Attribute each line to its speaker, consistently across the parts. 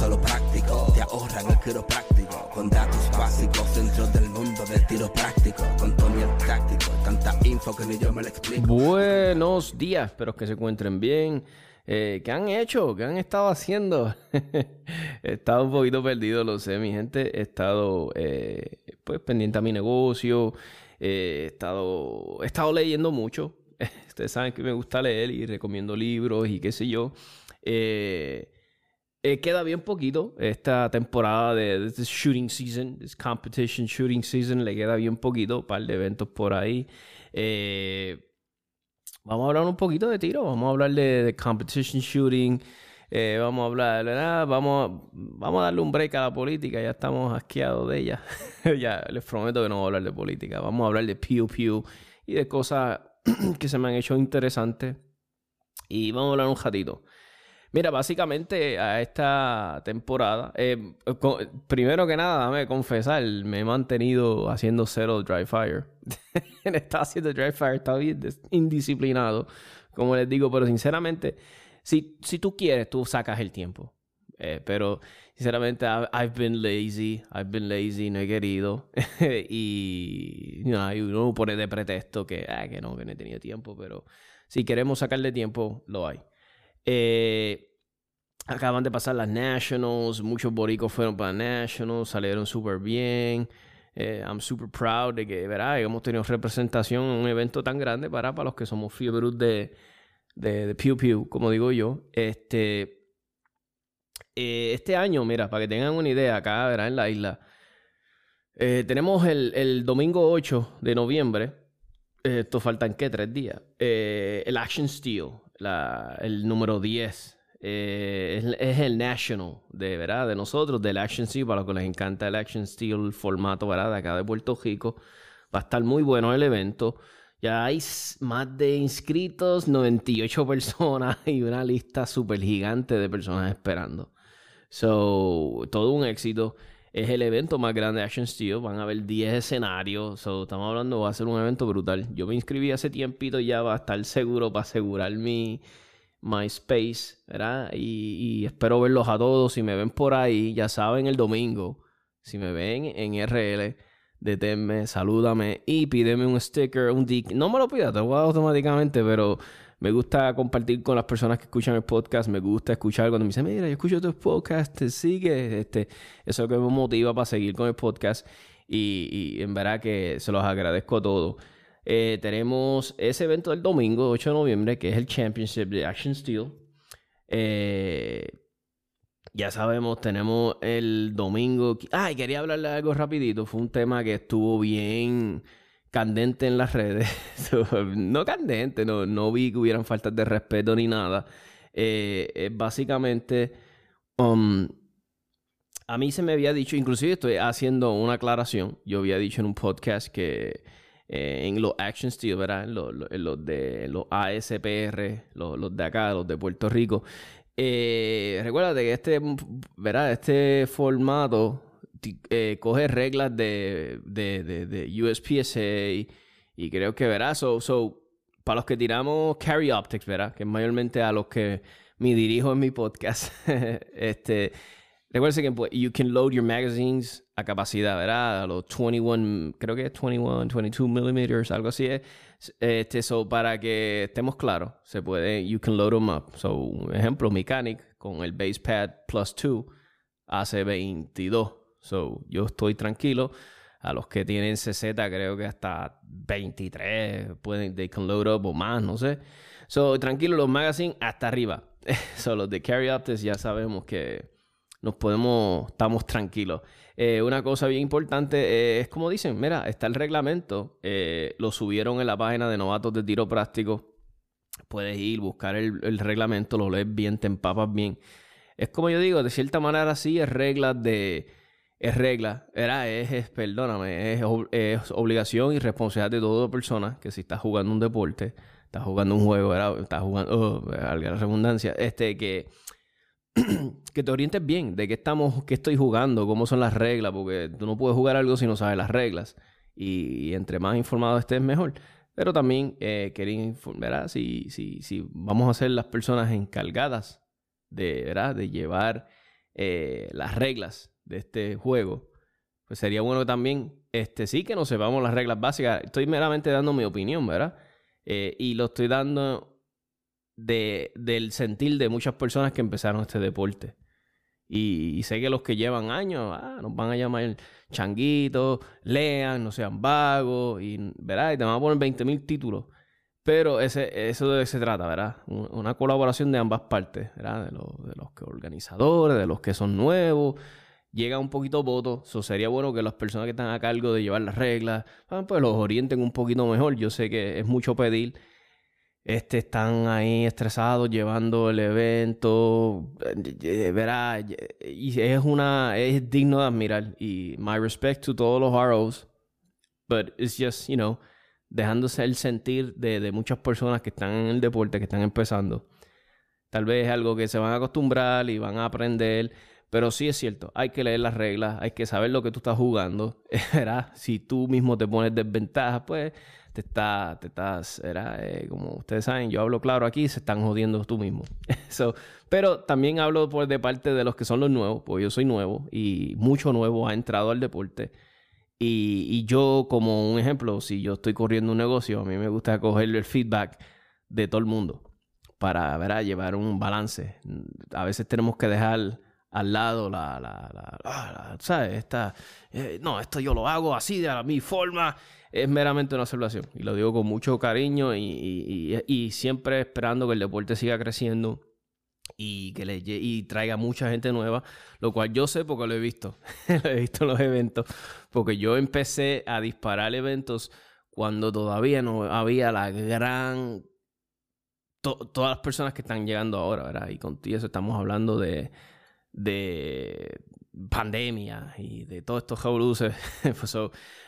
Speaker 1: lo con lo práctico Te ahorran el quiropráctico Con datos básicos dentro del mundo del tiro práctico Con Tony el táctico Tanta info que ni yo me explico
Speaker 2: Buenos días, espero que se encuentren bien eh, ¿Qué han hecho? ¿Qué han estado haciendo? he estado un poquito perdido, lo sé, mi gente. He estado eh, pues pendiente a mi negocio. he, estado, he estado leyendo mucho. Ustedes saben que me gusta leer y recomiendo libros y qué sé yo. Eh, queda bien poquito esta temporada de, de shooting season, this competition shooting season, le queda bien poquito, un par de eventos por ahí. Eh, Vamos a hablar un poquito de tiro, vamos a hablar de, competition shooting, eh, vamos a hablar, vamos, vamos a darle un break a la política, ya estamos asqueados de ella. ya les prometo que no voy a hablar de política, vamos a hablar de Pew Pew y de cosas que se me han hecho interesantes. Y vamos a hablar un ratito. Mira, básicamente a esta temporada, eh, primero que nada, dame confesar, me he mantenido haciendo cero dry fire. está haciendo dry fire, está bien indisciplinado, como les digo, pero sinceramente, si, si tú quieres, tú sacas el tiempo. Eh, pero sinceramente, I've, been lazy, I've been lazy, no he querido. y uno pone de pretexto que, ah, que no, que no he tenido tiempo, pero si queremos sacarle tiempo, lo hay. Eh, acaban de pasar las Nationals, muchos boricos fueron para Nationals, salieron súper bien. Eh, I'm super proud de que, ¿verdad? Hemos tenido representación en un evento tan grande para, para los que somos fiebre de, de, Pew Pew, como digo yo. Este, eh, este año, mira, para que tengan una idea, acá, ¿verdad? En la isla, tenemos el, el, domingo 8 de noviembre, esto faltan, ¿qué? Tres días. el Action Steel, el número 10. Eh, es, el national de verdad de nosotros del Action Steel para los que les encanta el Action Steel formato ¿verdad? de acá de Puerto Rico va a estar muy bueno el evento ya hay más de inscritos 98 personas y una lista súper gigante de personas esperando so todo un éxito es el evento más grande de Action Steel van a haber 10 escenarios so, estamos hablando va a ser un evento brutal yo me inscribí hace tiempito ya va a estar seguro para asegurar mi MySpace, ¿verdad? Y, espero verlos a todos. Si me ven por ahí, ya saben, el domingo, si me ven en RL, deténme, salúdame y pídeme un sticker, un dick. No me lo pida, te lo voy automáticamente, pero me gusta compartir con las personas que escuchan el podcast. Me gusta escuchar cuando me dicen, mira, yo escucho tu podcast, te sigue. Este, eso es lo que me motiva para seguir con el podcast. Y, y en verdad que se los agradezco a todos. Eh, tenemos ese evento del domingo, 8 de noviembre, que es el Championship de Action Steel. Eh, ya sabemos, tenemos el domingo. Ay, quería hablarle algo rapidito. Fue un tema que estuvo bien candente en las redes. no candente, no, no vi que hubieran faltas de respeto ni nada. Eh, básicamente, um, a mí se me había dicho, inclusive estoy haciendo una aclaración. Yo había dicho en un podcast que eh, en los Action Steel, ¿verdad? En los, de los ASPR, los, de acá, los de Puerto Rico. Eh, recuérdate que este, ¿verdad? Este formato eh, coge reglas de, de, de, USPSA y, creo que, ¿verdad? So, so, para los que tiramos Carry Optics, ¿verdad? Que es mayormente a los que me dirijo en mi podcast. este, recuerden que pues, you can load your magazines a capacidad, ¿verdad? A los 21, creo que es 21, 22 millimeters, algo así es. Este, so, para que estemos claros, se puede, you can load them up. So, ejemplo, Mechanic con el base pad plus 2 hace 22. So, yo estoy tranquilo. A los que tienen CZ, creo que hasta 23 pueden, they can load up o más, no sé. So, tranquilo, los magazines hasta arriba. so, los de Carry Optics ya sabemos que nos podemos, estamos tranquilos. Eh, una cosa bien importante es como dicen, mira, está el reglamento, eh, lo subieron en la página de novatos de tiro práctico. Puedes ir, buscar el, reglamento, lo lees bien, te empapas bien. Es como yo digo, de cierta manera sí es regla de... Es regla, era, es, perdóname, es, es, obligación y responsabilidad de toda persona que si estás jugando un deporte, estás jugando un juego, ¿verdad? estás jugando, oh, la redundancia, este, que que te orientes bien de qué estamos, qué estoy jugando, cómo son las reglas, porque tú no puedes jugar algo si no sabes las reglas. Y, entre más informado estés, mejor. Pero también eh, quería informar, si, si, si vamos a ser las personas encargadas de, ¿verdad? de llevar eh, las reglas de este juego, pues sería bueno también, este, sí que no sepamos las reglas básicas. Estoy meramente dando mi opinión, ¿verdad? Eh, y lo estoy dando de, del sentir de muchas personas que empezaron este deporte. Y, sé que los que llevan años ah, nos van a llamar changuitos, lean, no sean vagos, y, ¿verdad? y te van a poner 20 mil títulos. Pero ese, eso de se trata, ¿verdad? Una colaboración de ambas partes, ¿verdad? De, los, de los que organizadores, de los que son nuevos. Llega un poquito voto. Eso sería bueno que las personas que están a cargo de llevar las reglas, ah, pues los orienten un poquito mejor. Yo sé que es mucho pedir este, están ahí estresados llevando el evento, eh, verá, y es una, es digno de admirar. Y my respect to todos los ROs, but it's just, you know, dejándose el sentir de, de muchas personas que están en el deporte, que están empezando. Tal vez es algo que se van a acostumbrar y van a aprender, pero sí es cierto, hay que leer las reglas, hay que saber lo que tú estás jugando, ¿verdad? Si tú mismo te pones desventaja, pues te, está, te estás, eh, como ustedes saben, yo hablo claro aquí, se están jodiendo tú mismo. pero también hablo por de parte de los que son los nuevos, porque yo soy nuevo y mucho nuevo ha entrado al deporte. Y, yo, como un ejemplo, si yo estoy corriendo un negocio, a mí me gusta coger el feedback de todo el mundo para ¿verdad? llevar un balance. A veces tenemos que dejar al lado la, la, la, ah, ¿sabes? Esta, eh, no, esto yo lo hago así, de mi forma, es meramente una observación. Y lo digo con mucho cariño y, siempre esperando que el deporte siga creciendo y que le y traiga mucha gente nueva, lo cual yo sé porque lo he visto, lo he visto en los eventos, porque yo empecé a disparar eventos cuando todavía no había la gran todas las personas que están llegando ahora, ¿verdad? Y contigo eso estamos hablando de de pandemia y de todos estos revoluces. Pues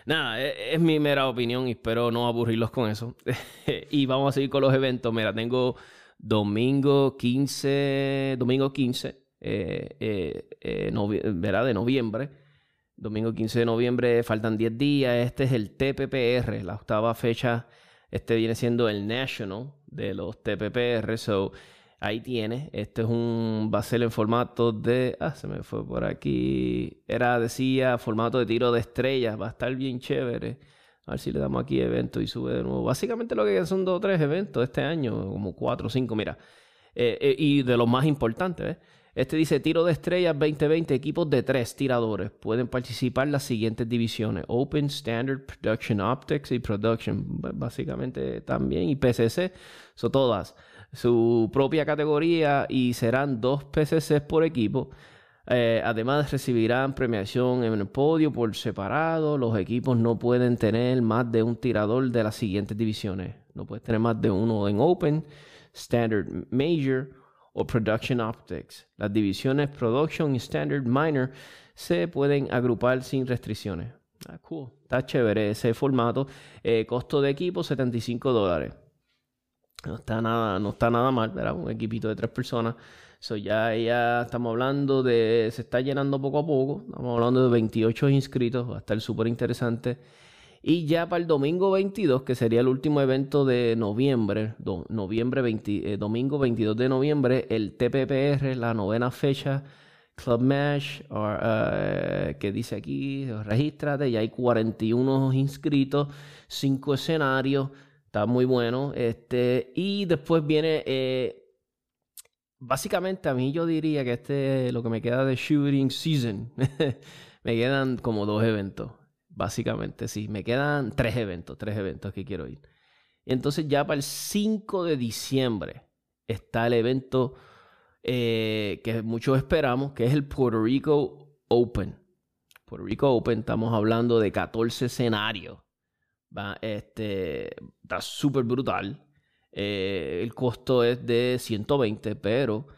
Speaker 2: nada, e, es, mi mera opinión y espero no aburrirlos con eso. y vamos a seguir con los eventos. Mira, tengo domingo 15, domingo 15, eh, eh, eh de noviembre. Domingo 15 de noviembre, faltan 10 días. Este es el TPPR, la octava fecha. Este viene siendo el National de los TPPR. So, Ahí tiene. Este es un. Va en formato de. Ah, se me fue por aquí. Era, decía, formato de tiro de estrellas. Va a estar bien chévere. A ver si le damos aquí evento y sube de nuevo. Básicamente lo que son dos o tres eventos este año, como cuatro o cinco, mira. Eh, eh, y de los más importantes, ¿ves? Este dice tiro de estrellas 2020, equipos de tres tiradores. Pueden participar las siguientes divisiones: Open, Standard, Production Optics y Production. Básicamente también. Y PCC, son todas su propia categoría y serán dos PCCs por equipo. Eh, además recibirán premiación en el podio por separado. Los equipos no pueden tener más de un tirador de las siguientes divisiones. No puedes tener más de uno en Open, Standard Major o Production Optics. Las divisiones Production y Standard Minor se pueden agrupar sin restricciones. Ah, cool. Está chévere ese formato. Eh, costo de equipo 75 dólares. No está nada, no está nada mal, ¿verdad? Un equipito de tres personas. So ya, ya estamos hablando de. Se está llenando poco a poco. Estamos hablando de 28 inscritos. Va a estar súper interesante. Y ya para el domingo 22, que sería el último evento de noviembre, noviembre 20, eh, domingo 22 de noviembre, el TPPR, la novena fecha Club Mesh, uh, que dice aquí, regístrate, ya hay 41 inscritos, 5 escenarios, está muy bueno. Este, y después viene, eh, básicamente a mí yo diría que este lo que me queda de shooting season. me quedan como dos eventos, básicamente, sí, me quedan tres eventos, tres eventos que quiero ir. Entonces ya para el 5 de diciembre está el evento eh, que muchos esperamos, que es el Puerto Rico Open. Puerto Rico Open, estamos hablando de 14 escenarios. Va, este, está súper brutal. Eh, el costo es de 120, pero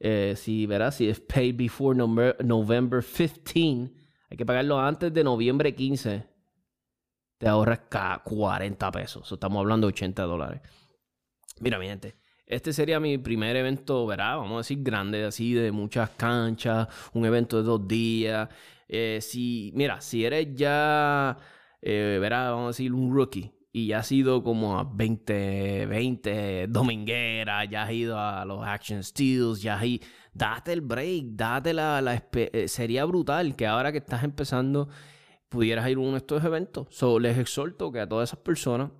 Speaker 2: eh, si verás, si es paid before November 15, hay que pagarlo antes de noviembre 15. Te ahorras 40 pesos. estamos hablando de 80 dólares. Mira, mi gente. Este sería mi primer evento, ¿verdad? Vamos a decir grande, así de muchas canchas, un evento de dos días. Eh, si, mira, si eres ya, eh. Vamos a decir un rookie y ya has ido como a 20, 20 domingueras, ya has ido a los Action Steels, ya has ido, date el break, date la, la eh, sería brutal que ahora que estás empezando pudieras ir a uno de estos eventos. So, les exhorto que a todas esas personas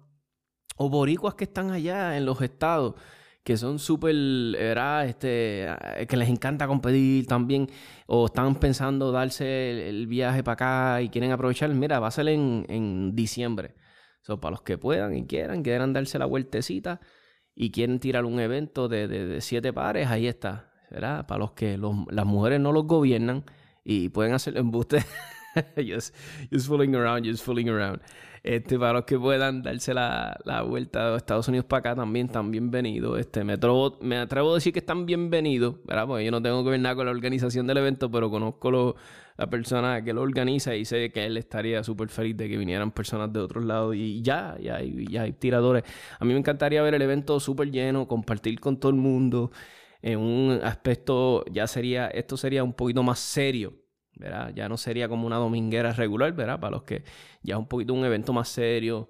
Speaker 2: o boricuas que están allá en los estados, que son súper, Este, eh, que les encanta competir también, o están pensando darse el, viaje para acá y quieren aprovechar, mira, va a ser en, en diciembre. So, para los que puedan y quieran, quieran darse la vueltecita y quieren tirar un evento de, de, siete pares, ahí está. ¿verdad? Para los que las mujeres no los gobiernan y pueden hacer embuste. just, just fooling around, just fooling around. Este, para los que puedan darse la, la vuelta de Estados Unidos para acá, también están bienvenidos. Este, me, atrevo, me atrevo a decir que están bienvenidos, ¿verdad? Porque yo no tengo que ver nada con la organización del evento, pero conozco la persona que lo organiza y sé que él estaría súper feliz de que vinieran personas de otros lados. Y ya, ya ya hay tiradores. A mí me encantaría ver el evento súper lleno, compartir con todo el mundo. En un aspecto, ya sería, esto sería un poquito más serio ya no sería como una dominguera regular, ¿verdad? Para los que ya es un poquito un evento más serio.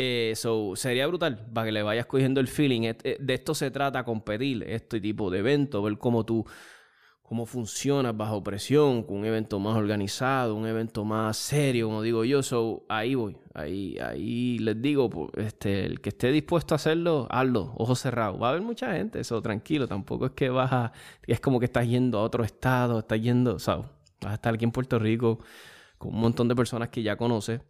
Speaker 2: Eh, sería brutal para que le vayas cogiendo el feeling. Eh, de esto se trata, competir, este tipo de evento, ver cómo tú, cómo funcionas bajo presión, con un evento más organizado, un evento más serio, como digo yo. So, ahí voy, ahí, ahí les digo, este, el que esté dispuesto a hacerlo, hazlo, ojos cerrados. Va a haber mucha gente, eso tranquilo, tampoco es que vas a, es como que estás yendo a otro estado, estás yendo, ¿sabes? Vas a estar aquí en Puerto Rico con un montón de personas que ya conoces,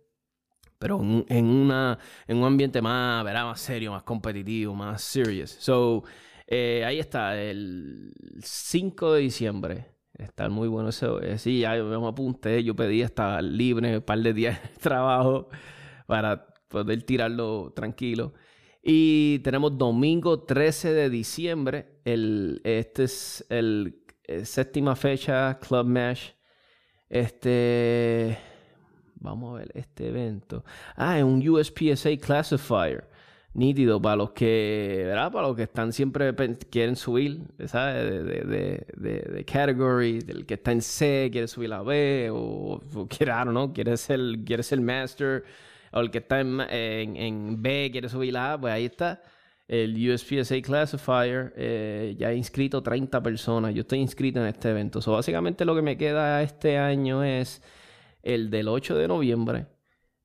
Speaker 2: pero en, una, en un ambiente más, ¿verdad? más serio, más competitivo, más serious. So, eh, ahí está, el 5 de diciembre. Está muy bueno eso. Eh, sí, ya me apunté. Yo pedí hasta libre un par de días de trabajo para poder tirarlo tranquilo. Y tenemos domingo 13 de diciembre. El, este es el, el séptima fecha, Club Mesh. Este. Vamos a ver este evento. Ah, es un USPSA Classifier. Nítido para los que, ¿verdad? Para los que están siempre quieren subir, ¿sabes? De, de, de, de, category, del que está en C quiere subir a B, o, quiere, I don't know, quiere ser, quiere ser master, o el que está en, en, en B quiere subir a A, pues ahí está el USPSA Classifier. Eh, ya he inscrito 30 personas. Yo estoy inscrito en este evento. So, básicamente lo que me queda este año es el del 8 de noviembre,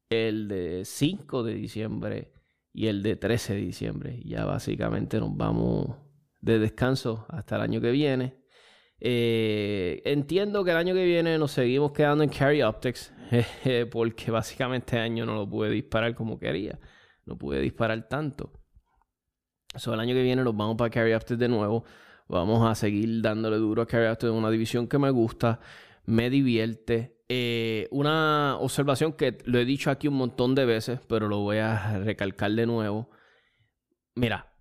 Speaker 2: el de 5 de diciembre y el de 13 de diciembre. Ya básicamente nos vamos de descanso hasta el año que viene. Eh, entiendo que el año que viene nos seguimos quedando en Carry Optics porque básicamente este año no lo pude disparar como quería. No pude disparar tanto. So, el año que viene nos vamos para Carry After de nuevo. Vamos a seguir dándole duro a Carry After, una división que me gusta, me divierte. Eh, una observación que lo he dicho aquí un montón de veces, pero lo voy a recalcar de nuevo. Mira,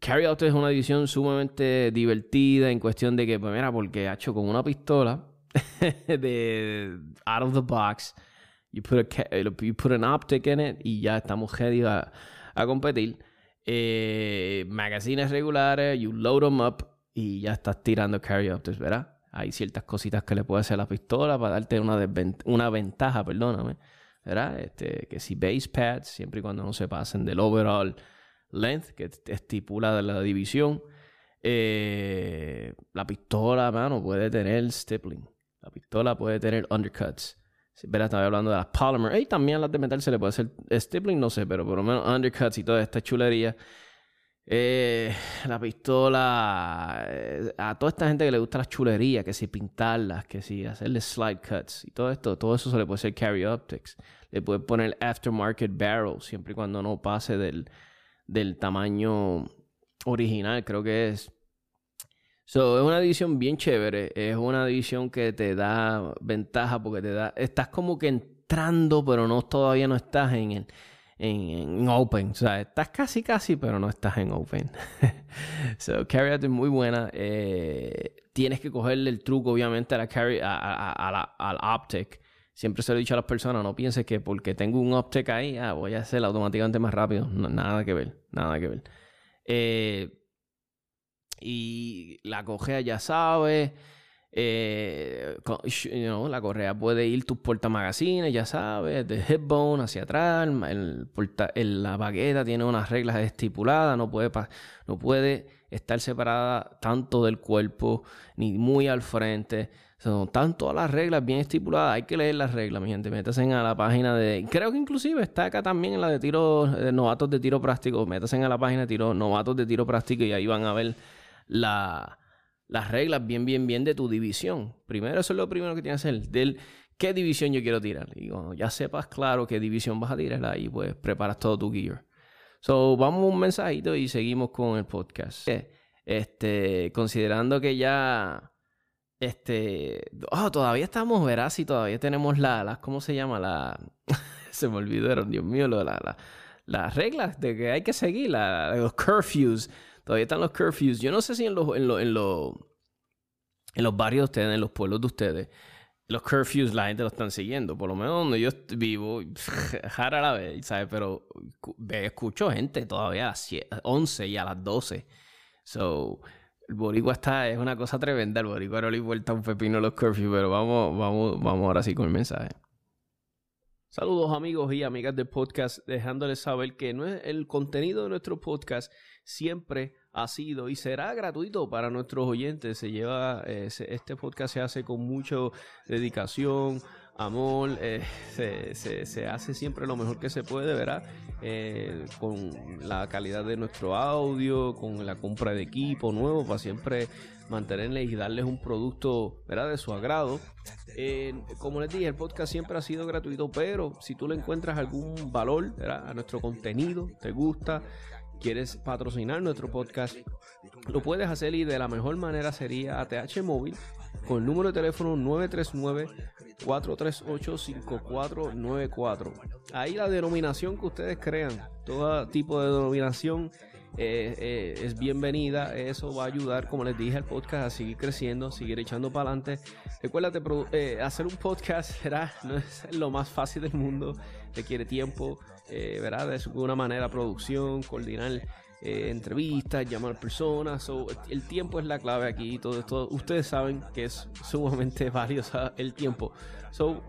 Speaker 2: Carry Out es una división sumamente divertida en cuestión de que, pues mira, porque ha hecho con una pistola out of the box, you put, a, you put an optic in it y ya estamos ready a, a competir eh, magazines regulares, you load them up y ya estás tirando carry optics, ¿verdad? Hay ciertas cositas que le puede hacer a la pistola para darte una, una ventaja, perdóname, ¿verdad? Este, que si base pads, siempre y cuando no se pasen del overall length que estipula la división. Eh, la pistola, mano, puede tener stippling. La pistola puede tener undercuts. Verá, estaba hablando de las polymer. Y también las de metal se le puede hacer stippling, no sé, pero por lo menos undercuts y toda esta chulería. Eh, la pistola. Eh, a toda esta gente que le gusta las chulerías, que si pintarlas, que si hacerle slide cuts y todo esto, todo eso se le puede hacer carry optics. Le puede poner aftermarket barrel, siempre y cuando no pase del, del tamaño original, creo que es. So, es una división bien chévere. Es una división que te da ventaja porque te da. Estás como que entrando, pero no todavía no estás en el. En, open, o sea, estás casi casi, pero no estás en open. so, carry out es muy buena. Eh, tienes que cogerle el truco, obviamente, a la carry, a, la, al optic. Siempre se lo he dicho a las personas, no pienses que porque tengo un optic ahí, ah, voy a hacerlo automáticamente más rápido. nada que ver, nada que ver. Eh, y la correa ya sabe. Eh, la correa puede ir tus portamagazines, ya sabes, de headbone hacia atrás. El la baqueta tiene unas reglas estipuladas, no puede, no puede estar separada tanto del cuerpo ni muy al frente. Son están todas las reglas bien estipuladas. Hay que leer las reglas, mi gente. Métanse a la página de. Creo que inclusive está acá también en la de tiro. novatos de tiro práctico. Métanse a la página de tiro. Novatos de tiro práctico. Y ahí van a ver las reglas bien, bien, bien de tu división. Primero, eso es lo primero que tienes que hacer. Del qué división yo quiero tirar. Y cuando ya sepas claro qué división vas a tirar, ahí pues preparas todo tu gear. So, vamos un mensajito y seguimos con el podcast. Este, considerando que ya este, oh, todavía estamos, verás, y todavía tenemos la, la, ¿cómo se llama? La, se me olvidaron, Dios mío, lo, la, la, las reglas de que hay que seguir, la, los curfews, todavía están los curfews. Yo no sé si en los, en, en, en los barrios de ustedes, en los pueblos de ustedes, los curfews la gente lo están siguiendo. Por lo menos donde yo vivo, jara la vez, ¿sabes? Pero escucho gente todavía a las 11 y a las 12. So, el boricua está, es una cosa tremenda. El boricua no le importa un pepino los curfews, pero vamos, vamos, vamos ahora sí con el mensaje. Saludos amigos y amigas del podcast, dejándoles saber que el contenido de nuestro podcast siempre ha sido y será gratuito para nuestros oyentes. Se lleva, eh, este podcast se hace con mucha dedicación, amor, eh, se, hace siempre lo mejor que se puede, ¿verdad? Eh, con la calidad de nuestro audio, con la compra de equipo nuevo, para siempre mantenerles y darles un producto, ¿verdad? De su agrado. Eh, como les dije, el podcast siempre ha sido gratuito, pero si tú le encuentras algún valor ¿verdad? a nuestro contenido, te gusta, quieres patrocinar nuestro podcast, lo puedes hacer y de la mejor manera sería ATH Móvil con el número de teléfono 939 438-5494. Ahí la denominación que ustedes crean, todo tipo de denominación eh, eh, es bienvenida. Eso va a ayudar, como les dije, al podcast a seguir creciendo, seguir echando para adelante. Recuérdate, eh, hacer un podcast será, no es lo más fácil del mundo, requiere tiempo, ¿verdad? De alguna manera, producción, coordinar eh, entrevistas, llamar personas. el tiempo es la clave aquí. Todo esto, ustedes saben que es sumamente valioso el tiempo. So,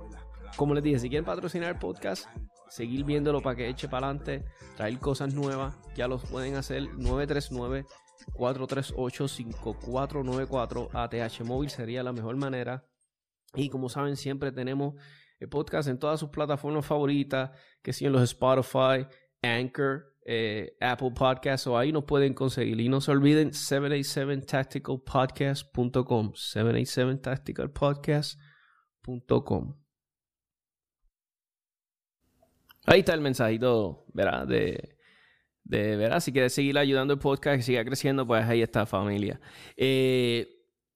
Speaker 2: como les dije, si quieren patrocinar el podcast, seguir viéndolo para que eche para adelante, traer cosas nuevas, ya los pueden hacer 939 438 5494 ATH móvil sería la mejor manera. Y como saben, siempre tenemos el podcast en todas sus plataformas favoritas, que siguen los Spotify, Anchor, eh, Apple Podcasts o ahí nos pueden conseguir. Y no se olviden 787tacticalpodcast.com 787tacticalpodcast.com Ahí está el mensajito, ¿verdad? De, de, ¿verdad? Si quieres seguir ayudando el podcast, que siga creciendo, pues ahí está familia. Eh,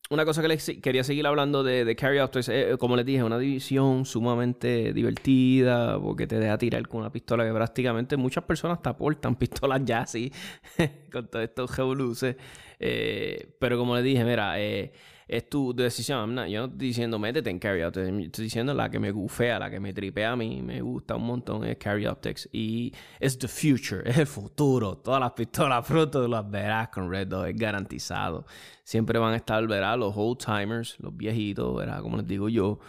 Speaker 2: una cosa que les quería seguir hablando de, de Carry Out, eh, como les dije, una división sumamente divertida, porque te deja tirar con una pistola que prácticamente muchas personas te aportan pistolas ya así, con todos estos revoluces. Eh, pero como les dije, mira, eh, es tu decisión. yo no estoy diciendo métete en Carry Optics. Estoy diciendo la que me gufea, la que me tripea a mí, me gusta un montón es Carry Optics. Y es the future, es el futuro. Todas las pistolas pronto las verás con Red Dot, es garantizado. Siempre van a estar, verás, los old timers, los viejitos, verás, como les digo yo.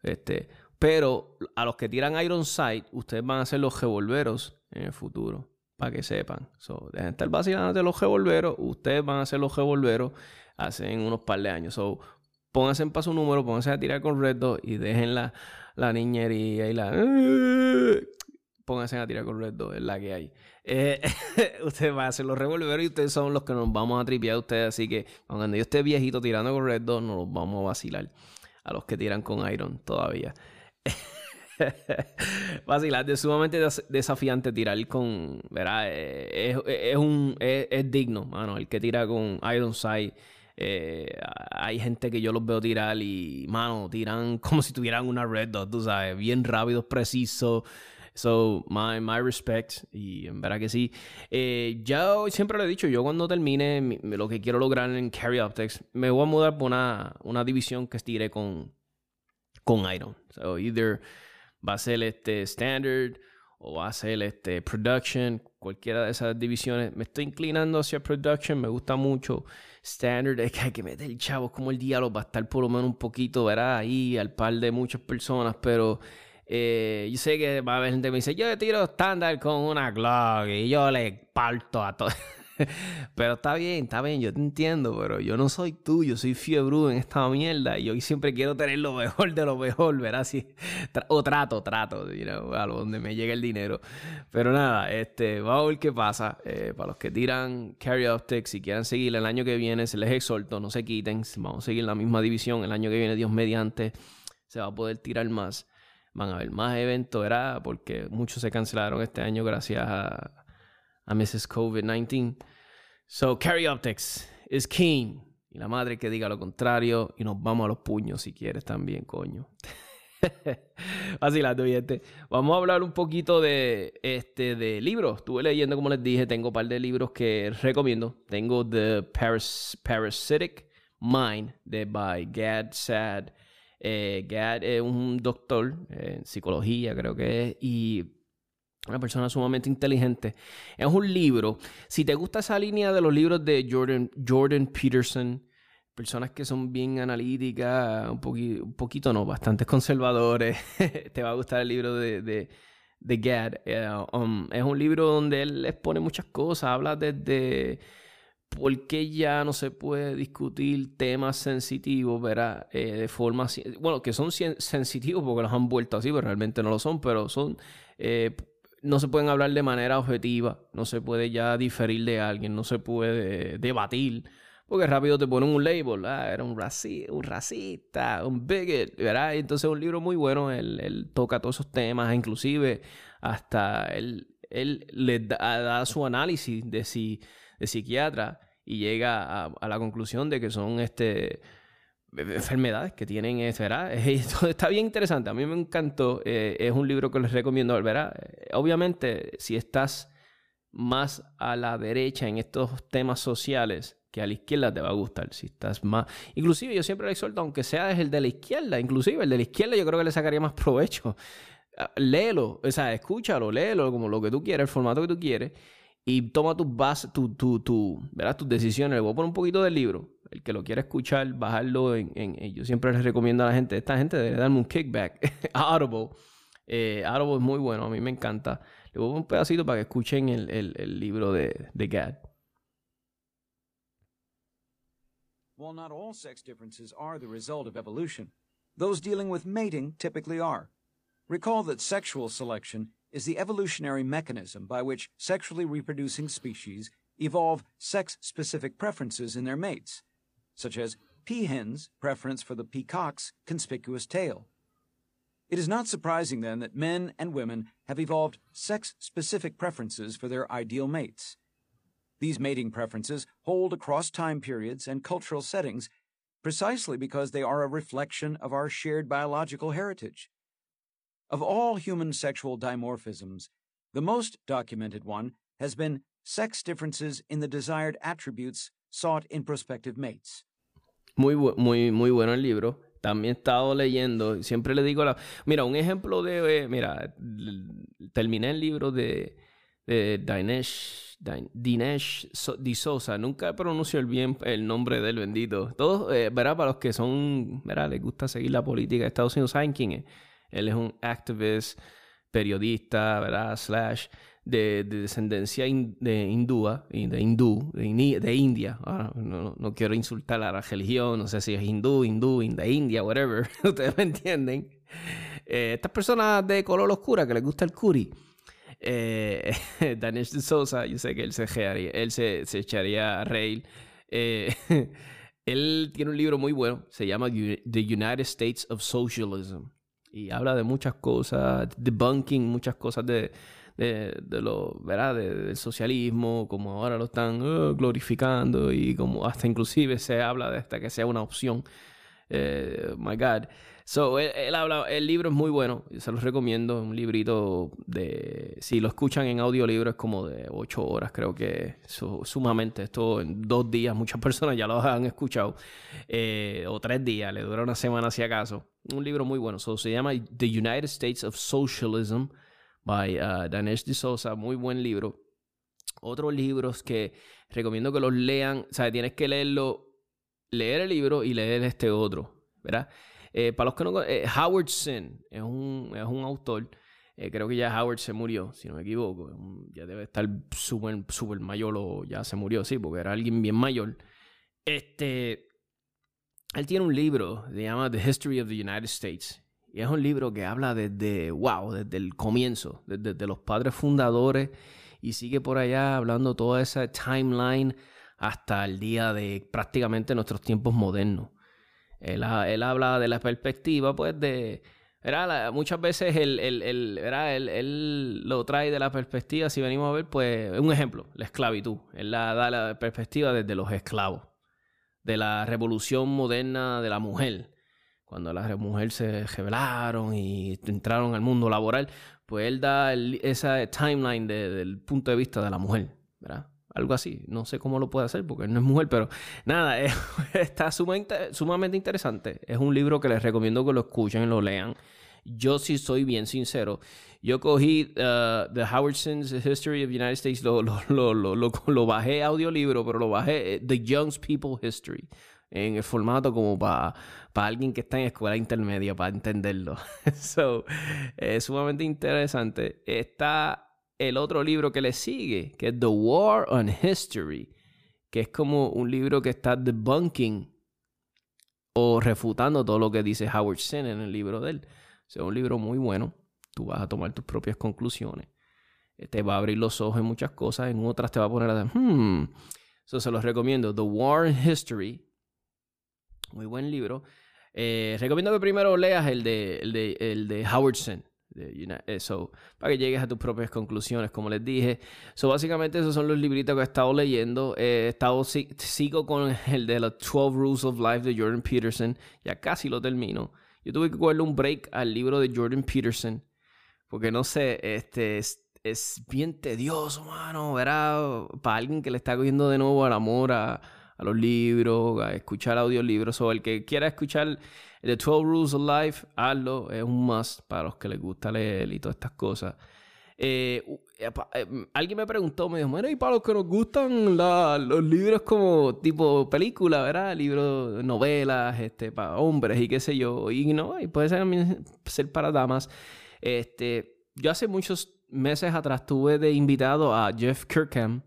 Speaker 2: Este, pero a los que tiran Iron Sight, ustedes van a ser los revolveros en el futuro. para que sepan. So, dejen de estar vacilando de los revolveros. Ustedes van a hacer los revolveros hace unos par de años. So, pónganse en paso número, pónganse a tirar con Red Dot y dejen la, la niñería y la... Pónganse a tirar con Red Dot, es la que hay. Eh, ustedes van a hacer los revolveros y ustedes son los que nos vamos a tripear a ustedes. Así que cuando yo esté viejito tirando con Red Dot, nos los vamos a vacilar. A los que tiran con Iron todavía. Vacilar, es sumamente desafiante tirar con. ¿Verdad? Eh, es, un. Es, digno, mano. El que tira con Iron Sight eh, hay gente que yo los veo tirar y, mano, tiran como si tuvieran una red dot, tú sabes, bien rápidos, precisos. So, my, my respect. Y en verdad que sí. Eh, ya siempre lo he dicho, yo cuando termine lo que quiero lograr en Carry Optics, me voy a mudar por una, una división que estire con, con Iron. So, either va a ser este Standard o va a ser este Production, cualquiera de esas divisiones. Me estoy inclinando hacia Production, me gusta mucho. Standard es que hay que meter chavos como el diálogo va a estar por lo menos un poquito, verá, ahí al par de muchas personas, pero eh, yo sé que va a haber gente que me dice, yo tiro estándar con una Glock y yo le parto a todo. pero está bien, está bien, yo te entiendo, pero yo no soy tú, yo soy fiebre en esta mierda y yo siempre quiero tener lo mejor de lo mejor, ¿verdad? o trato, trato, a donde me llegue el dinero. Pero nada, este, vamos a ver qué pasa. Eh, para los que tiran Carry Optics y quieran seguir el año que viene, se les exhorto, no se quiten, vamos a seguir la misma división. El año que viene, Dios mediante, se va a poder tirar más. Van a haber más eventos, ¿verdad? Porque muchos se cancelaron este año gracias a, a Mrs. COVID-19. So, Carry Optics is king. Y la madre que diga lo contrario. Y nos vamos a los puños si quieres también, coño. Así la gente. Vamos a hablar un poquito de, este, de libros. Estuve leyendo, como les dije, tengo un par de libros que recomiendo. Tengo The Parasitic Mind de by Gad Sad. Eh, Gad es un doctor en psicología, creo que es, y una persona sumamente inteligente. Es un libro. Si te gusta esa línea de los libros de Jordan, Jordan Peterson, personas que son bien analíticas, un, un poquito no, bastante conservadores, te va a gustar el libro de, de, de Gad. Eh, um, es un libro donde él expone muchas cosas, habla desde por qué ya no se puede discutir temas sensitivos, ¿verdad? Eh, de forma, bueno, que son sensitivos porque los han vuelto así, pero realmente no lo son, pero son... Eh, no se pueden hablar de manera objetiva, no se puede ya diferir de alguien, no se puede debatir, porque rápido te ponen un label, ah, era un, un racista, un bigot, ¿verdad? Entonces es un libro muy bueno, él, toca todos esos temas, inclusive hasta él, él le da, su análisis de, si, de psiquiatra y llega a, a la conclusión de que son este enfermedades que tienen, ¿verdad? está bien interesante, a mí me encantó, eh, es un libro que les recomiendo, ¿verdad? Eh, obviamente, si estás más a la derecha en estos temas sociales que a la izquierda te va a gustar, si estás más... Inclusive yo siempre le exhorto, aunque sea el de la izquierda, inclusive el de la izquierda yo creo que le sacaría más provecho. Ah, léelo, o sea, escúchalo, léelo como lo que tú quieres, el formato que tú quieres, y toma tus bases, tu, tu, tu, ¿verdad? tus decisiones. Le voy a poner un poquito del libro el que lo quiera escuchar, bajarlo en, en, Yo siempre les recomiendo a la gente, esta gente debe darme un kickback a Audible. Eh, Audible es muy bueno, a mí me encanta. Le voy a un pedacito para que escuchen el, el, el libro de, de Gad.
Speaker 3: While not all sex differences are the result of evolution, those dealing with mating typically are. Recall that sexual selection is the evolutionary mechanism by which sexually reproducing species evolve sex specific preferences in their mates such as peahens' preference for the peacock's conspicuous tail. It is not surprising then that men and women have evolved sex-specific preferences for their ideal mates. These mating preferences hold across time periods and cultural settings precisely because they are a reflection of our shared biological heritage. Of all human sexual dimorphisms, the most documented one has been sex differences in the desired attributes sought in prospective mates.
Speaker 2: Muy, muy, muy bueno el libro. También he estado leyendo, siempre le digo la... Mira, un ejemplo de... Eh, mira, terminé el libro de, de Dinesh, Dinesh D'Souza. Nunca pronuncio el bien el nombre del bendito. Todos, eh, ¿verdad? Para los que son, ¿verdad? Les gusta seguir la política de Estados Unidos, ¿saben quién es? Él es un activist, periodista, ¿verdad? Slash de, descendencia de hindúa, de hindú, de, India. no, no, quiero insultar a la religión, no sé si es hindú, hindú, de India, whatever. Ustedes me entienden. Eh, estas personas de color oscura que les gusta el curry. Eh, Daniel de Sosa, yo sé que él se, él se, se echaría a reír. Eh, él tiene un libro muy bueno, se llama The United States of Socialism. Y habla de muchas cosas, debunking muchas cosas de, de, lo, ¿verdad? del socialismo, como ahora lo están uh, glorificando y como hasta inclusive se habla de esta que sea una opción. Eh, my God. So, él, habla, el libro es muy bueno, se los recomiendo, un librito de, si lo escuchan en audiolibro es como de ocho horas, creo que sumamente, esto en dos días, muchas personas ya lo han escuchado, eh, o tres días, le dura una semana si acaso. Un libro muy bueno, se llama The United States of Socialism by uh, Danesh D'Souza, muy buen libro. Otros libros que recomiendo que los lean, o sea, tienes que leerlo, leer el libro y leer este otro, ¿verdad? Eh, para los que no eh, Howard Zinn es un, es un autor, eh, creo que ya Howard se murió, si no me equivoco, ya debe estar súper super mayor o ya se murió, sí, porque era alguien bien mayor. Este, él tiene un libro, se llama The History of the United States. Y es un libro que habla desde, wow, desde el comienzo, desde, los padres fundadores y sigue por allá hablando toda esa timeline hasta el día de prácticamente nuestros tiempos modernos. Él, él habla de la perspectiva, pues, de... Era, muchas veces él, él, lo trae de la perspectiva, si venimos a ver, pues, un ejemplo, la esclavitud. Él la, da la perspectiva desde los esclavos, de la revolución moderna de la mujer cuando las mujeres se rebelaron y entraron al mundo laboral, pues él da esa timeline del punto de vista de la mujer, ¿verdad? Algo así. No sé cómo lo puede hacer porque él no es mujer, pero nada, está sumamente, sumamente interesante. Es un libro que les recomiendo que lo escuchen y lo lean. Yo sí soy bien sincero. Yo cogí uh, The Howardson's History of the United States, lo, lo, lo, lo, lo bajé audiolibro, pero lo bajé eh, The Young People History en el formato como para alguien que está en escuela intermedia, para entenderlo. so, es sumamente interesante. Está el otro libro que le sigue, que es The War on History, que es como un libro que está debunking o refutando todo lo que dice Howard Zinn en el libro de él. es un libro muy bueno. Tú vas a tomar tus propias conclusiones. Te va a abrir los ojos en muchas cosas, en otras te va a poner a hmm. Se los recomiendo. The War on History muy buen libro. Eh, recomiendo que primero leas el de, el de, el de Howardson. Eso, para que llegues a tus propias conclusiones, como les dije. So, básicamente, esos son los libritos que he estado leyendo. he estado, sigo con el de los 12 Rules of Life de Jordan Peterson. Ya casi lo termino. Yo tuve que cogerle un break al libro de Jordan Peterson. Porque no sé, este es, es bien tedioso, mano. Verá, para alguien que le está cogiendo de nuevo al amor a a los libros, a escuchar audiolibros. O el que quiera escuchar The 12 Rules of Life, hazlo. Es un must para los que les gusta leer y todas estas cosas. Eh, eh, eh, alguien me preguntó, me dijo, bueno, y para los que nos gustan los libros como tipo película, ¿verdad? Libros, novelas, este, para hombres y qué sé yo. Y no, y puede ser, ser para damas. Este, yo hace muchos meses atrás tuve de invitado a Jeff Kirkham,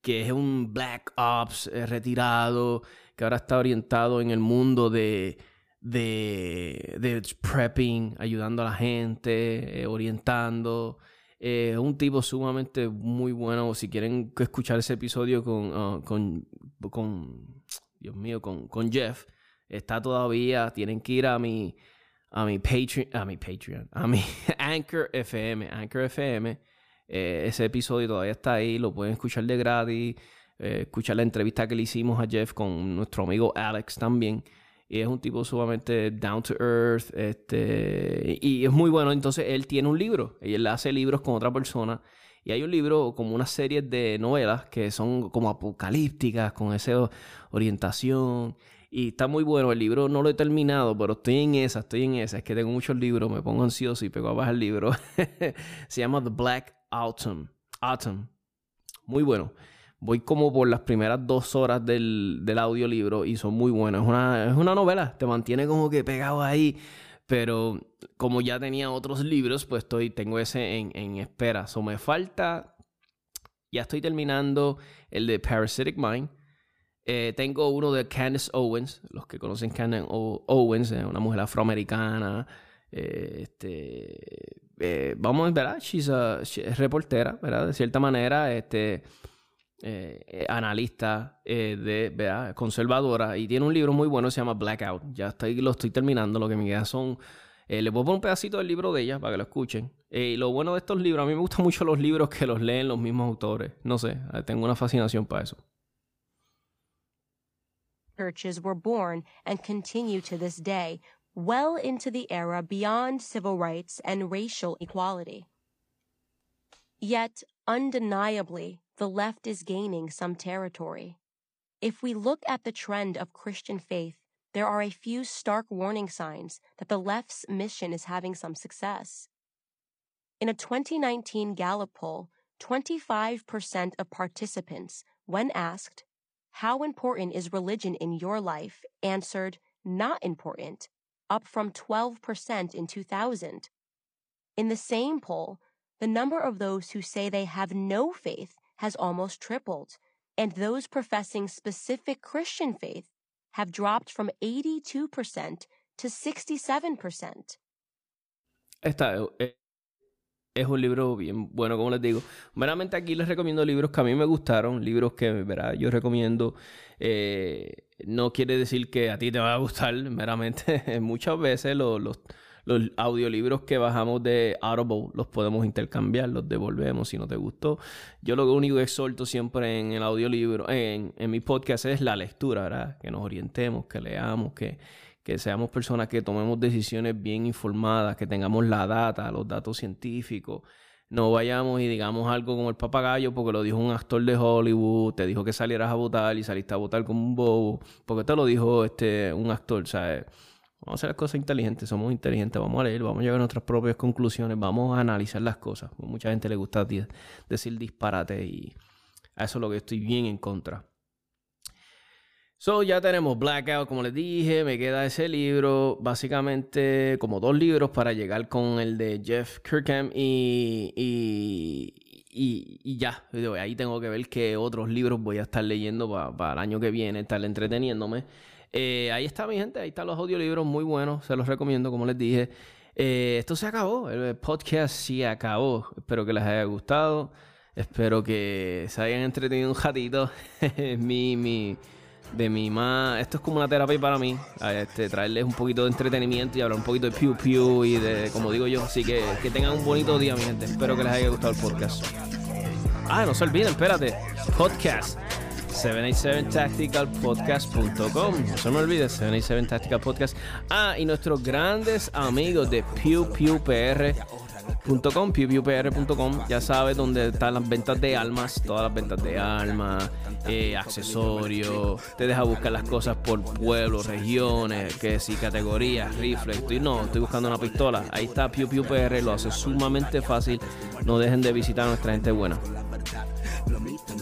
Speaker 2: que es un Black Ops eh, retirado, que ahora está orientado en el mundo de, de, prepping, ayudando a la gente, eh, orientando. Es eh, un tipo sumamente muy bueno. Si quieren escuchar ese episodio con, ah, con, con, Dios mío, con, con Jeff, está todavía. Tienen que ir a mi, a mi Patreon, a mi Patreon, a mi Anchor FM, Anchor FM eh, ese episodio todavía está ahí, lo pueden escuchar de gratis. Eh, escuchar la entrevista que le hicimos a Jeff con nuestro amigo Alex también. Y es un tipo sumamente down to earth. Este, y es muy bueno. Entonces él tiene un libro. Y él hace libros con otra persona. Y hay un libro como una serie de novelas que son como apocalípticas, con esa orientación. Y está muy bueno. El libro no lo he terminado, pero estoy en esa, estoy en esa. Es que tengo muchos libros, me pongo ansioso y pego a el libro. Se llama The Black Autumn. Autumn. Muy bueno. Voy como por las primeras dos horas del, audiolibro y son muy buenos. Es una, es una novela, te mantiene como que pegado ahí. Pero como ya tenía otros libros, pues estoy, tengo ese en, en espera. So me falta, ya estoy terminando el de Parasitic Mind. Eh, tengo uno de Candace Owens, los que conocen Candace Owens, una mujer afroamericana. Eh, este, eh, vamos, ¿verdad? She's a, es reportera. De cierta manera, este, analista de, ¿verdad? Conservadora. Y tiene un libro muy bueno, se llama Blackout. Ya estoy, lo estoy terminando, lo que me queda son... les voy a poner un pedacito del libro de ella para que lo escuchen. y lo bueno de estos libros, a mí me gustan mucho los libros que los leen los mismos autores. No sé, tengo una fascinación para eso.
Speaker 4: churches were born and continue to this day, well into the era beyond civil rights and racial equality. Yet, undeniably, the left is gaining some territory. If we look at the trend of Christian faith, there are a few stark warning signs that the left's mission is having some success. In a 2019 Gallup poll, 25% of participants, when asked, how important is religion in your life? answered, not important, up from 12% in 2000. In the same poll, the number of those who say they have no faith has almost tripled, and those professing specific Christian faith have dropped from 82% to 67%.
Speaker 2: Esta, es un libro bien bueno, como les digo. Meramente aquí les recomiendo libros que a mí me gustaron, libros que ¿verdad? yo recomiendo. Eh, no quiere decir que a ti te va a gustar, meramente muchas veces los, los, audiolibros que bajamos de Audible los podemos intercambiar, los devolvemos si no te gustó. Yo lo único que exhorto siempre en el audiolibro, en, en mi podcast es la lectura, ¿verdad? Que nos orientemos, que leamos, que que seamos personas que tomemos decisiones bien informadas, que tengamos la data, los datos científicos. No vayamos y digamos algo como el papagayo porque lo dijo un actor de Hollywood, te dijo que salieras a votar y saliste a votar como un bobo, porque te lo dijo este un actor, ¿sabes? Vamos a hacer las cosas inteligentes, somos inteligentes, vamos a leer, vamos a llegar a nuestras propias conclusiones, vamos a analizar las cosas. Mucha gente le gusta decir disparate y a eso es lo que estoy bien en contra. So, ya tenemos Blackout, como les dije, me queda ese libro, básicamente como dos libros para llegar con el de Jeff Kirkham y, y, y, ya, ahí tengo que ver qué otros libros voy a estar leyendo para el año que viene, estar entreteniéndome. Eh, ahí está mi gente, ahí están los audiolibros muy buenos, se los recomiendo, como les dije. Eh, esto se acabó, el podcast se acabó, espero que les haya gustado, espero que se hayan entretenido un ratito. mi, mi de mi más. Esto es como una terapia para mí. Este, traerles un poquito de entretenimiento y hablar un poquito de Pew Pew y de, como digo yo. Así que que tengan un bonito día, mi gente. Espero que les haya gustado el podcast. Ah, no se olviden, espérate. Podcast. 787tacticalpodcast.com. No se me olvide, 787tacticalpodcast. Ah, y nuestros grandes amigos de Pew Pew PR .com, ya sabes dónde están las ventas de almas, todas las ventas de almas, eh, accesorios, te deja buscar las cosas por pueblos, regiones, que si categorías, rifles, estoy, no, estoy buscando una pistola, ahí está PewPewPR, lo hace sumamente fácil, no dejen de visitar a nuestra gente buena.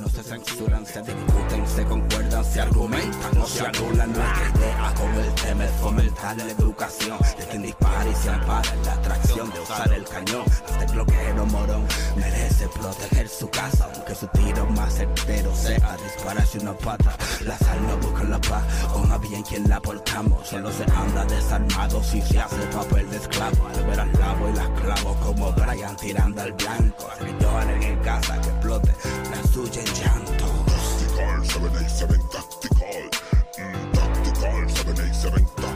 Speaker 2: No se censuran, se discuten, se concuerdan, se argumentan, no se anulan nuestra idea con el tema es fomentar la educación de quien dispara y se ampara la atracción de usar el cañón. Este bloqueo morón merece proteger su casa, aunque su tiro más certero sea dispararse una pata. La sal no busca la paz, o más bien quien la portamos. Solo se anda desarmado si se hace papel de esclavo. Al ver al lavo y las clavo como Brian tirando al blanco. Yo en casa que explote la suya llanto. Tactical, 787 Tactical. Mm, tactical, 787 Tactical.